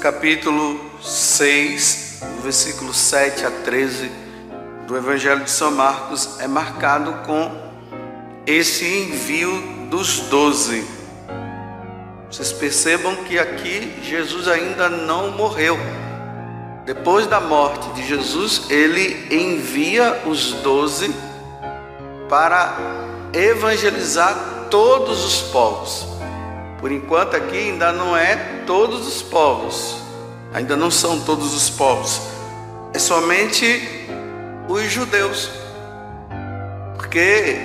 Capítulo 6, versículo 7 a 13 do Evangelho de São Marcos é marcado com esse envio dos doze. Vocês percebam que aqui Jesus ainda não morreu. Depois da morte de Jesus, ele envia os doze para evangelizar todos os povos. Por enquanto aqui ainda não é todos os povos, ainda não são todos os povos, é somente os judeus. Porque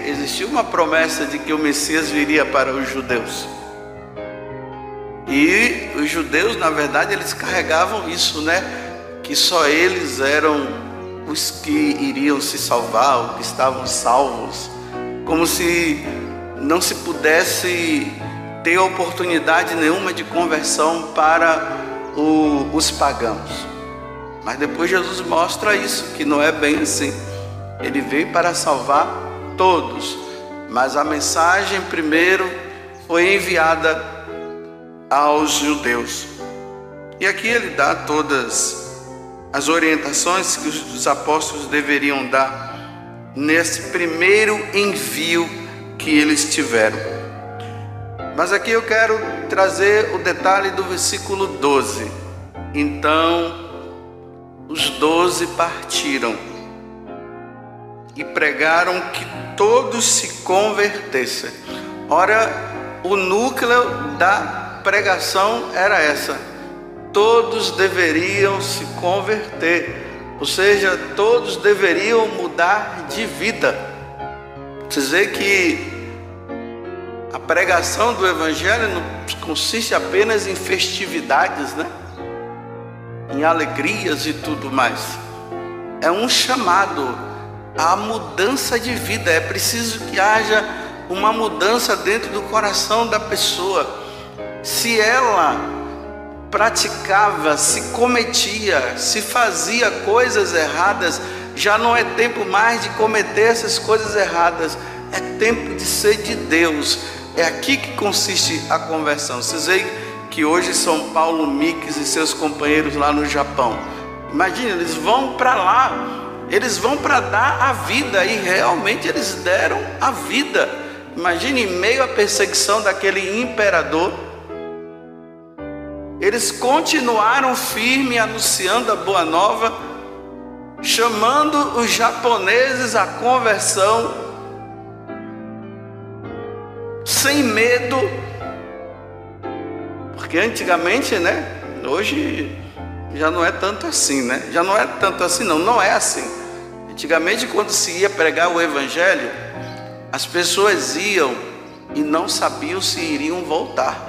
existia uma promessa de que o Messias viria para os judeus. E os judeus, na verdade, eles carregavam isso, né? Que só eles eram os que iriam se salvar, os que estavam salvos. Como se não se pudesse ter oportunidade nenhuma de conversão para o, os pagãos. Mas depois Jesus mostra isso, que não é bem assim. Ele veio para salvar todos, mas a mensagem primeiro foi enviada aos judeus. E aqui ele dá todas as orientações que os apóstolos deveriam dar nesse primeiro envio que eles tiveram. Mas aqui eu quero trazer o detalhe do versículo 12. Então os doze partiram e pregaram que todos se convertessem. Ora, o núcleo da pregação era essa: todos deveriam se converter, ou seja, todos deveriam mudar de vida. Dizer que a pregação do Evangelho não consiste apenas em festividades, né? em alegrias e tudo mais. É um chamado à mudança de vida. É preciso que haja uma mudança dentro do coração da pessoa. Se ela praticava, se cometia, se fazia coisas erradas, já não é tempo mais de cometer essas coisas erradas. É tempo de ser de Deus é aqui que consiste a conversão. Vocês veem que hoje São Paulo Mix e seus companheiros lá no Japão. Imagina, eles vão para lá, eles vão para dar a vida e realmente eles deram a vida. Imagine em meio à perseguição daquele imperador, eles continuaram firme anunciando a boa nova, chamando os japoneses à conversão sem medo, porque antigamente, né? Hoje já não é tanto assim, né? Já não é tanto assim, não, não é assim. Antigamente, quando se ia pregar o Evangelho, as pessoas iam e não sabiam se iriam voltar,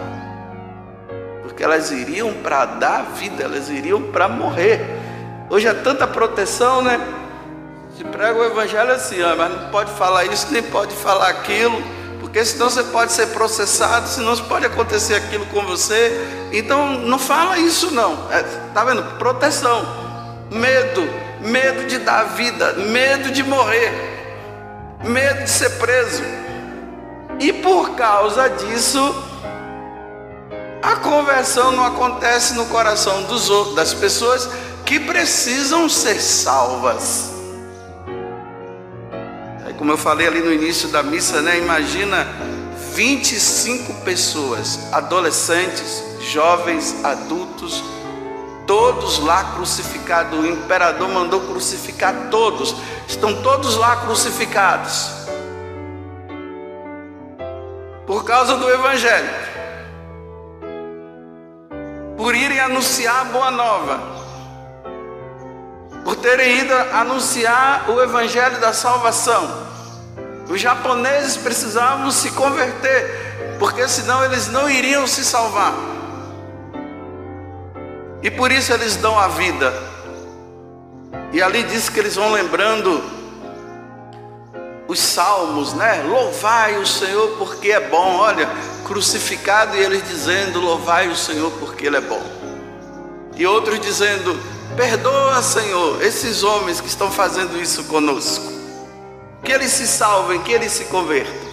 porque elas iriam para dar vida, elas iriam para morrer. Hoje é tanta proteção, né? Se prega o Evangelho assim, mas não pode falar isso, nem pode falar aquilo porque senão você pode ser processado, senão pode acontecer aquilo com você. Então não fala isso não. É, tá vendo? Proteção, medo, medo de dar vida, medo de morrer, medo de ser preso. E por causa disso, a conversão não acontece no coração dos outros, das pessoas que precisam ser salvas como eu falei ali no início da missa, né? Imagina 25 pessoas, adolescentes, jovens, adultos, todos lá crucificados. O imperador mandou crucificar todos, estão todos lá crucificados. Por causa do Evangelho, por irem anunciar a boa nova, por terem ido anunciar o Evangelho da salvação. Os japoneses precisavam se converter, porque senão eles não iriam se salvar. E por isso eles dão a vida. E ali diz que eles vão lembrando os salmos, né? Louvai o Senhor porque é bom. Olha, crucificado e eles dizendo: Louvai o Senhor porque Ele é bom. E outros dizendo: Perdoa, Senhor, esses homens que estão fazendo isso conosco que eles se salvem, que eles se convertam.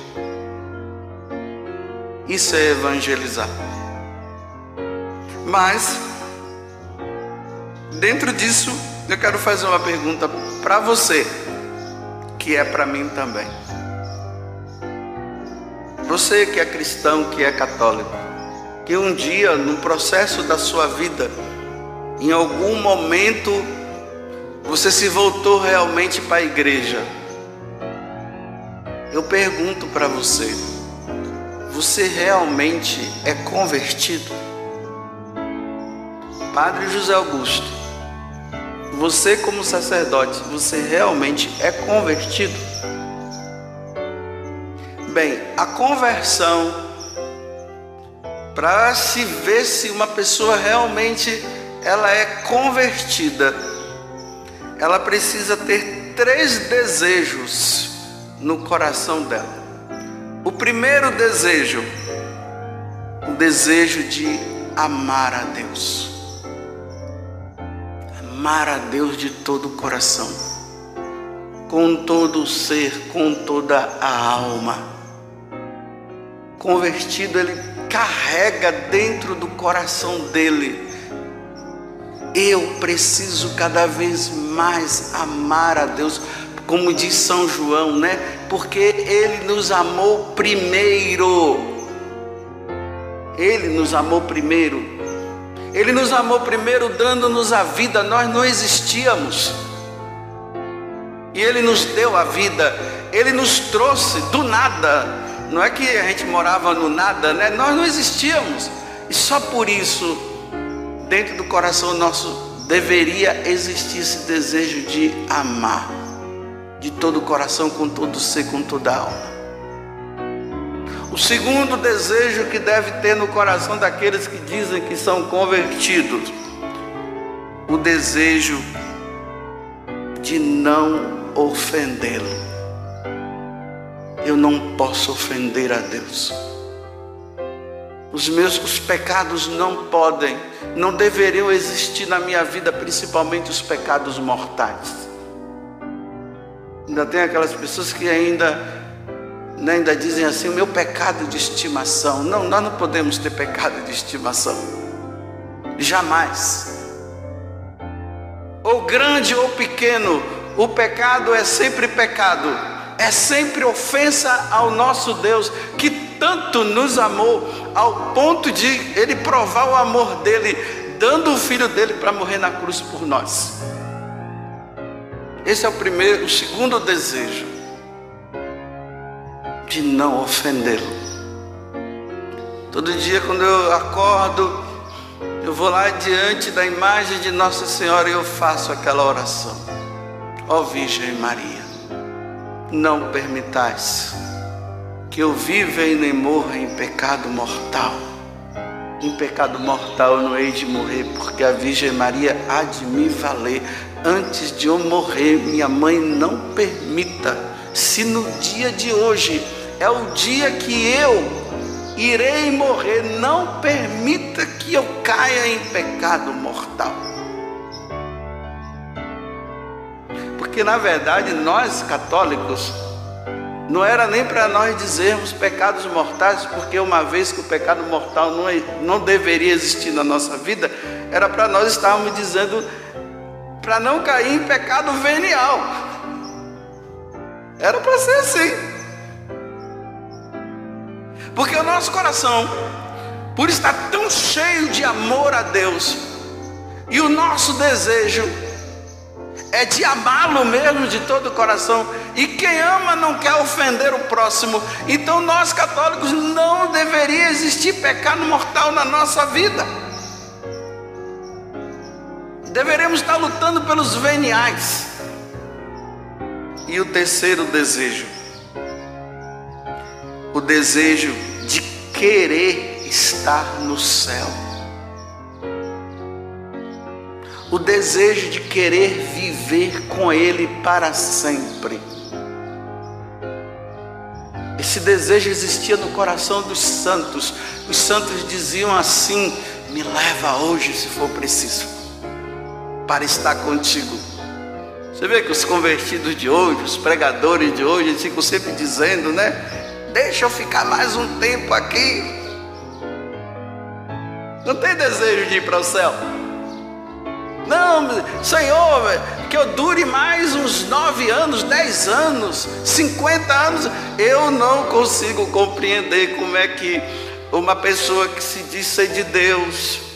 Isso é evangelizar. Mas Dentro disso, eu quero fazer uma pergunta para você, que é para mim também. Você que é cristão, que é católico, que um dia, no processo da sua vida, em algum momento, você se voltou realmente para a igreja. Eu pergunto para você: você realmente é convertido? Padre José Augusto, você, como sacerdote, você realmente é convertido? Bem, a conversão, para se ver se uma pessoa realmente ela é convertida, ela precisa ter três desejos no coração dela. O primeiro desejo, o desejo de amar a Deus. Amar a Deus de todo o coração, com todo o ser, com toda a alma. Convertido, ele carrega dentro do coração dele eu preciso cada vez mais amar a Deus, como diz São João, né? Porque Ele nos amou primeiro. Ele nos amou primeiro. Ele nos amou primeiro dando-nos a vida, nós não existíamos. E Ele nos deu a vida, Ele nos trouxe do nada. Não é que a gente morava no nada, né? Nós não existíamos. E só por isso dentro do coração nosso deveria existir esse desejo de amar, de todo o coração, com todo o ser, com toda a alma. O segundo desejo que deve ter no coração daqueles que dizem que são convertidos, o desejo de não ofendê-lo. Eu não posso ofender a Deus. Os meus os pecados não podem, não deveriam existir na minha vida, principalmente os pecados mortais. Ainda tem aquelas pessoas que ainda, né, ainda dizem assim: o meu pecado de estimação. Não, nós não podemos ter pecado de estimação. Jamais. Ou grande ou pequeno, o pecado é sempre pecado, é sempre ofensa ao nosso Deus, que tanto nos amou ao ponto de ele provar o amor dele, dando o filho dele para morrer na cruz por nós. Esse é o primeiro, o segundo desejo de não ofendê-lo. Todo dia quando eu acordo, eu vou lá diante da imagem de Nossa Senhora e eu faço aquela oração. Ó oh, Virgem Maria, não permitais que eu viva e nem morra em pecado mortal. Em pecado mortal eu não hei de morrer, porque a Virgem Maria há de me valer. Antes de eu morrer, minha mãe não permita. Se no dia de hoje é o dia que eu irei morrer, não permita que eu caia em pecado mortal. Porque na verdade nós católicos não era nem para nós dizermos pecados mortais, porque uma vez que o pecado mortal não, é, não deveria existir na nossa vida, era para nós estarmos dizendo para não cair em pecado venial. Era para ser assim. Porque o nosso coração, por estar tão cheio de amor a Deus, e o nosso desejo é de amá-lo mesmo de todo o coração. E quem ama não quer ofender o próximo. Então nós católicos não deveria existir pecado mortal na nossa vida. Deveremos estar lutando pelos veniais. E o terceiro desejo, o desejo de querer estar no céu o desejo de querer viver com Ele para sempre. Esse desejo existia no coração dos santos. Os santos diziam assim: Me leva hoje, se for preciso, para estar contigo. Você vê que os convertidos de hoje, os pregadores de hoje, eles ficam sempre dizendo, né? Deixa eu ficar mais um tempo aqui. Não tem desejo de ir para o céu. Não, Senhor, que eu dure mais uns nove anos, dez anos, cinquenta anos. Eu não consigo compreender como é que uma pessoa que se diz ser de Deus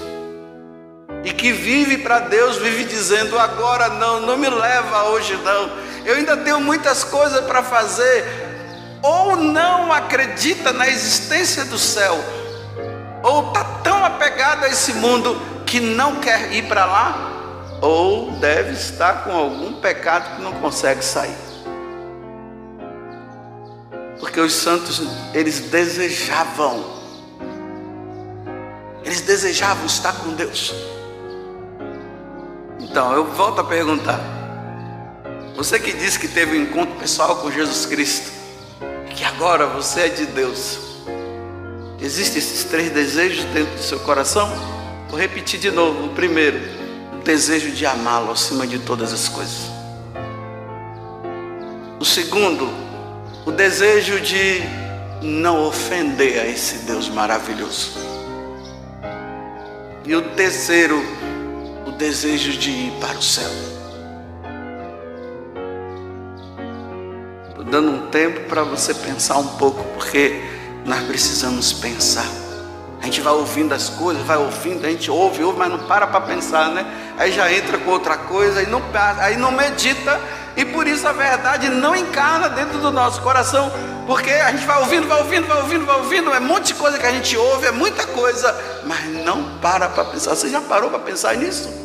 e que vive para Deus, vive dizendo agora não, não me leva hoje não. Eu ainda tenho muitas coisas para fazer. Ou não acredita na existência do céu, ou está tão apegado a esse mundo que não quer ir para lá, ou deve estar com algum pecado que não consegue sair. Porque os santos, eles desejavam, eles desejavam estar com Deus. Então, eu volto a perguntar: você que disse que teve um encontro pessoal com Jesus Cristo, que agora você é de Deus, existem esses três desejos dentro do seu coração? Vou repetir de novo. O primeiro, o desejo de amá-lo acima de todas as coisas. O segundo, o desejo de não ofender a esse Deus maravilhoso. E o terceiro, desejo de ir para o céu. Estou dando um tempo para você pensar um pouco, porque nós precisamos pensar. A gente vai ouvindo as coisas, vai ouvindo, a gente ouve, ouve, mas não para para pensar, né? Aí já entra com outra coisa, aí não, aí não medita, e por isso a verdade não encarna dentro do nosso coração, porque a gente vai ouvindo, vai ouvindo, vai ouvindo, vai ouvindo, é muita coisa que a gente ouve, é muita coisa, mas não para para pensar. Você já parou para pensar nisso?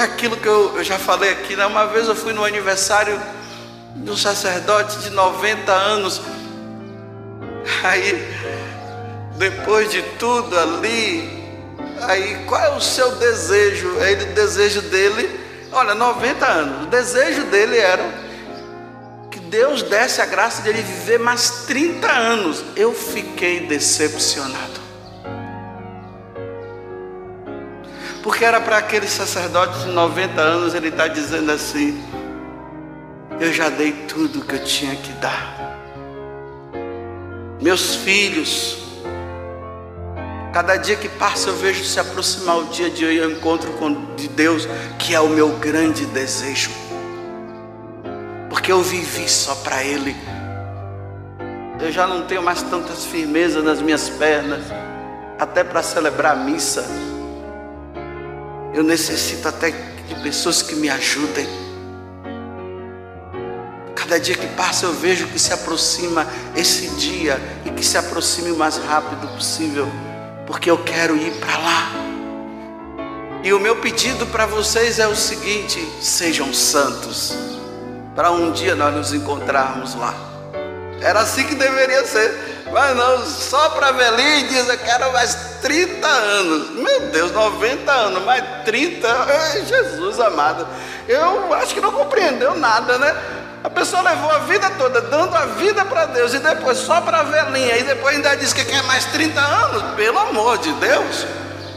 É aquilo que eu, eu já falei aqui, né? Uma vez eu fui no aniversário de um sacerdote de 90 anos. Aí, depois de tudo ali, aí qual é o seu desejo? Ele, o desejo dele, olha, 90 anos, o desejo dele era que Deus desse a graça de ele viver mais 30 anos. Eu fiquei decepcionado. Porque era para aquele sacerdote de 90 anos, ele está dizendo assim: Eu já dei tudo que eu tinha que dar meus filhos. Cada dia que passa eu vejo se aproximar o dia de eu encontro com de Deus, que é o meu grande desejo. Porque eu vivi só para Ele. Eu já não tenho mais tantas firmezas nas minhas pernas, até para celebrar a missa. Eu necessito até de pessoas que me ajudem. Cada dia que passa eu vejo que se aproxima esse dia e que se aproxime o mais rápido possível, porque eu quero ir para lá. E o meu pedido para vocês é o seguinte: sejam santos, para um dia nós nos encontrarmos lá. Era assim que deveria ser, mas não, só para velhinho diz: eu quero mais 30 anos. Meu Deus, 90 anos, mais 30, Jesus amado. Eu acho que não compreendeu nada, né? A pessoa levou a vida toda dando a vida para Deus e depois só para velhinha e depois ainda diz que quer mais 30 anos. Pelo amor de Deus,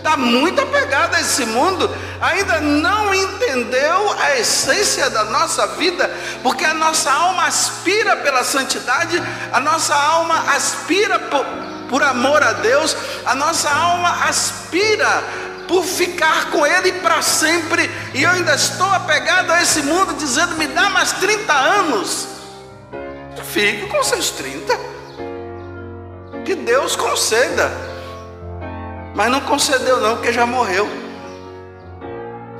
está muito apegado a esse mundo, ainda não entendeu a essência da nossa vida, porque a nossa alma aspira pela santidade, a nossa alma aspira por, por amor a Deus, a nossa alma aspira por ficar com Ele para sempre, e eu ainda estou apegado a esse mundo, dizendo: me dá mais 30 anos. Fique com seus 30, que Deus conceda, mas não concedeu, não, porque já morreu.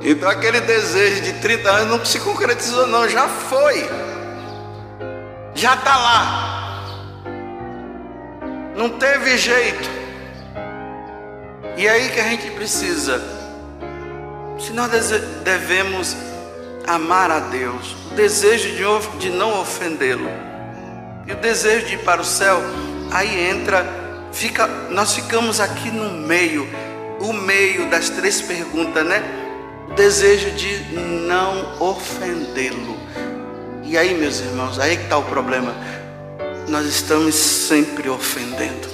Então aquele desejo de 30 anos não se concretizou, não, já foi, já está lá, não teve jeito. E é aí que a gente precisa, se nós devemos amar a Deus, o desejo de, não ofendê-lo, e o desejo de ir para o céu, aí entra, fica, nós ficamos aqui no meio, o meio das três perguntas, né? Desejo de não ofendê-lo. E aí, meus irmãos, aí que está o problema. Nós estamos sempre ofendendo.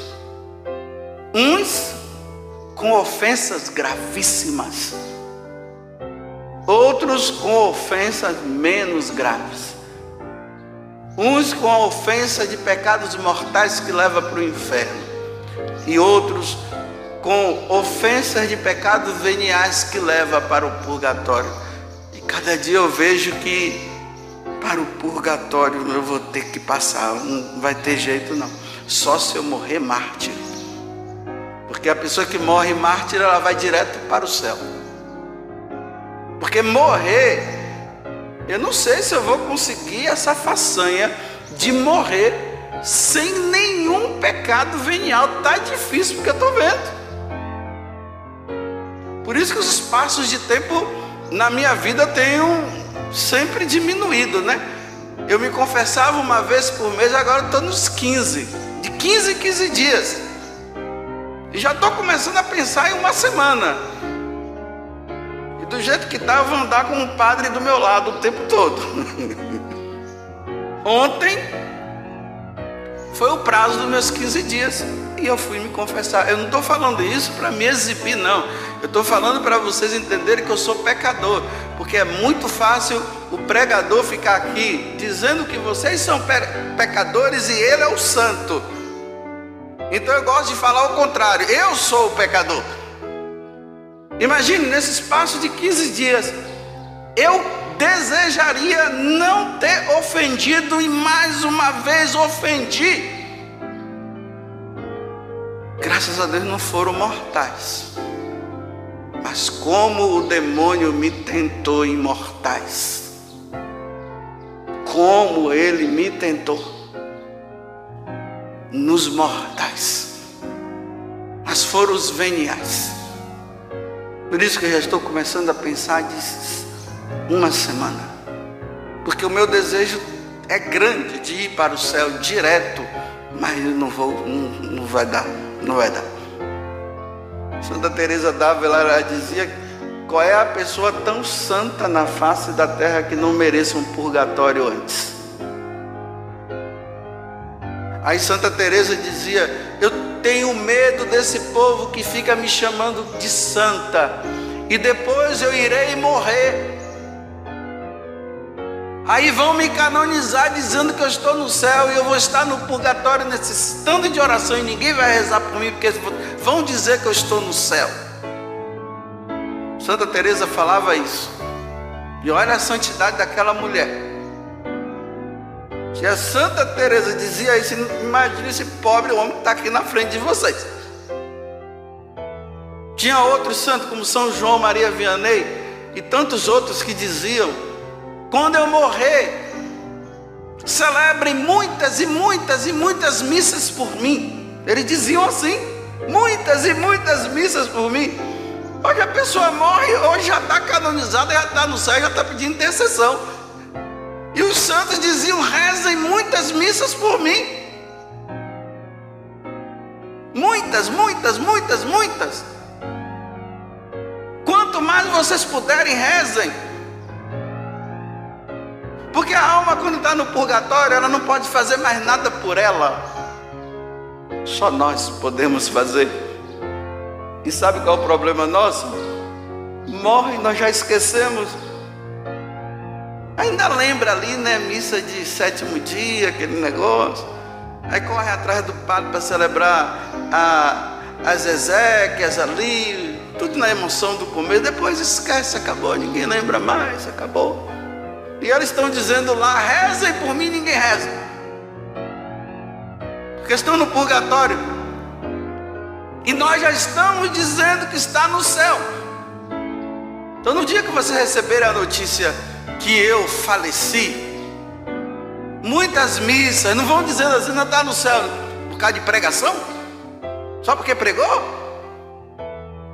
Uns com ofensas gravíssimas, outros com ofensas menos graves, uns com a ofensa de pecados mortais que leva para o inferno, e outros com ofensas de pecados veniais que leva para o purgatório. E cada dia eu vejo que para o purgatório eu vou ter que passar, não vai ter jeito não. Só se eu morrer mártir. Porque a pessoa que morre mártir, ela vai direto para o céu. Porque morrer, eu não sei se eu vou conseguir essa façanha de morrer sem nenhum pecado venial. Tá difícil porque eu estou vendo. Por isso que os espaços de tempo na minha vida tenham sempre diminuído, né? Eu me confessava uma vez por mês, agora estou nos 15. De 15 em 15 dias. E já estou começando a pensar em uma semana. E do jeito que estava, vou andar com um padre do meu lado o tempo todo. Ontem foi o prazo dos meus 15 dias. E eu fui me confessar. Eu não estou falando isso para me exibir, não. Eu estou falando para vocês entenderem que eu sou pecador. Porque é muito fácil o pregador ficar aqui dizendo que vocês são pecadores e ele é o santo. Então eu gosto de falar o contrário. Eu sou o pecador. Imagine nesse espaço de 15 dias, eu desejaria não ter ofendido e mais uma vez ofendi. Graças a Deus não foram mortais. Mas como o demônio me tentou em mortais. Como ele me tentou nos mortais. Mas foram os veniais. Por isso que eu já estou começando a pensar de uma semana. Porque o meu desejo é grande de ir para o céu direto, mas não vou, não, não vai dar, não vai dar. Santa Teresa d'Ávila dizia qual é a pessoa tão santa na face da terra que não mereça um purgatório antes. Aí Santa Teresa dizia: "Eu tenho medo desse povo que fica me chamando de santa, e depois eu irei morrer Aí vão me canonizar dizendo que eu estou no céu e eu vou estar no purgatório necessitando de oração e ninguém vai rezar por mim porque vão dizer que eu estou no céu. Santa Teresa falava isso. E olha a santidade daquela mulher. Se a Santa Teresa dizia isso, imagine esse pobre homem que está aqui na frente de vocês. Tinha outros santos como São João Maria Vianney e tantos outros que diziam quando eu morrer, celebrem muitas e muitas e muitas missas por mim. Eles diziam assim: muitas e muitas missas por mim. Hoje a pessoa morre, hoje já está canonizada, já está no céu, já está pedindo intercessão. E os santos diziam: rezem muitas missas por mim. Muitas, muitas, muitas, muitas. Quanto mais vocês puderem, rezem. Porque a alma, quando está no purgatório, ela não pode fazer mais nada por ela. Só nós podemos fazer. E sabe qual é o problema nosso? Morre, nós já esquecemos. Ainda lembra ali, né? Missa de sétimo dia, aquele negócio. Aí corre atrás do padre para celebrar a, as exéquias ali, tudo na emoção do começo. Depois esquece, acabou, ninguém lembra mais, acabou. E eles estão dizendo lá: rezem por mim, ninguém reza. Porque estão no purgatório. E nós já estamos dizendo que está no céu. Então, no dia que você receber a notícia que eu faleci, muitas missas, não vão dizendo assim, não está no céu, por causa de pregação? Só porque pregou?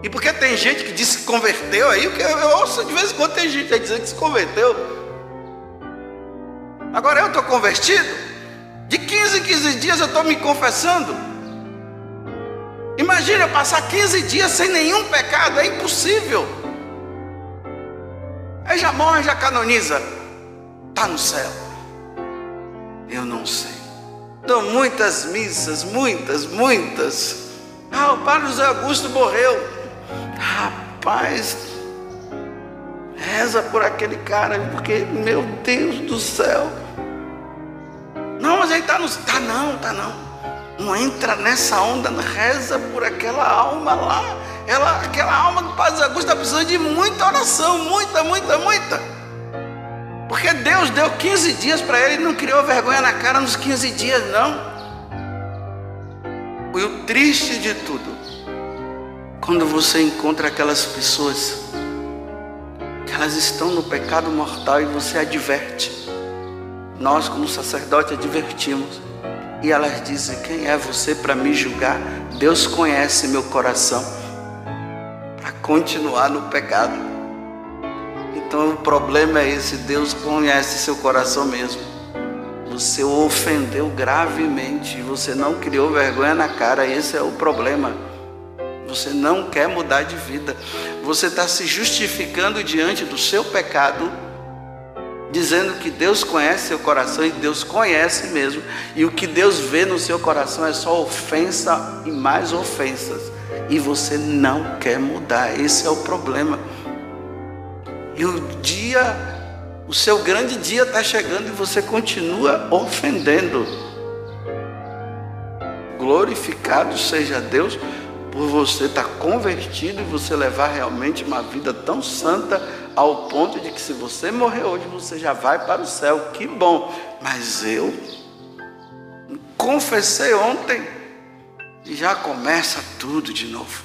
E porque tem gente que disse que converteu aí, porque eu ouço de vez em quando tem gente aí dizendo que se converteu. Agora eu estou convertido. De 15 em 15 dias eu estou me confessando. Imagina passar 15 dias sem nenhum pecado, é impossível. Aí já morre, já canoniza. Está no céu. Eu não sei. Dou muitas missas, muitas, muitas. Ah, o Padre José Augusto morreu. Rapaz, reza por aquele cara, porque, meu Deus do céu. Não, mas ele está no. Tá não, tá não. Não entra nessa onda, reza por aquela alma lá. Ela, aquela alma do Padre Augusto está precisando de muita oração, muita, muita, muita. Porque Deus deu 15 dias para ele e não criou vergonha na cara nos 15 dias, não. E o triste de tudo, quando você encontra aquelas pessoas que elas estão no pecado mortal e você adverte. Nós, como sacerdote, advertimos. E elas dizem: Quem é você para me julgar? Deus conhece meu coração para continuar no pecado. Então o problema é esse: Deus conhece seu coração mesmo. Você o ofendeu gravemente, você não criou vergonha na cara, esse é o problema. Você não quer mudar de vida, você está se justificando diante do seu pecado dizendo que Deus conhece seu coração e Deus conhece mesmo, e o que Deus vê no seu coração é só ofensa e mais ofensas, e você não quer mudar, esse é o problema. E o dia, o seu grande dia está chegando e você continua ofendendo. Glorificado seja Deus por você estar convertido e você levar realmente uma vida tão santa ao ponto de que se você morrer hoje você já vai para o céu. Que bom! Mas eu confessei ontem e já começa tudo de novo.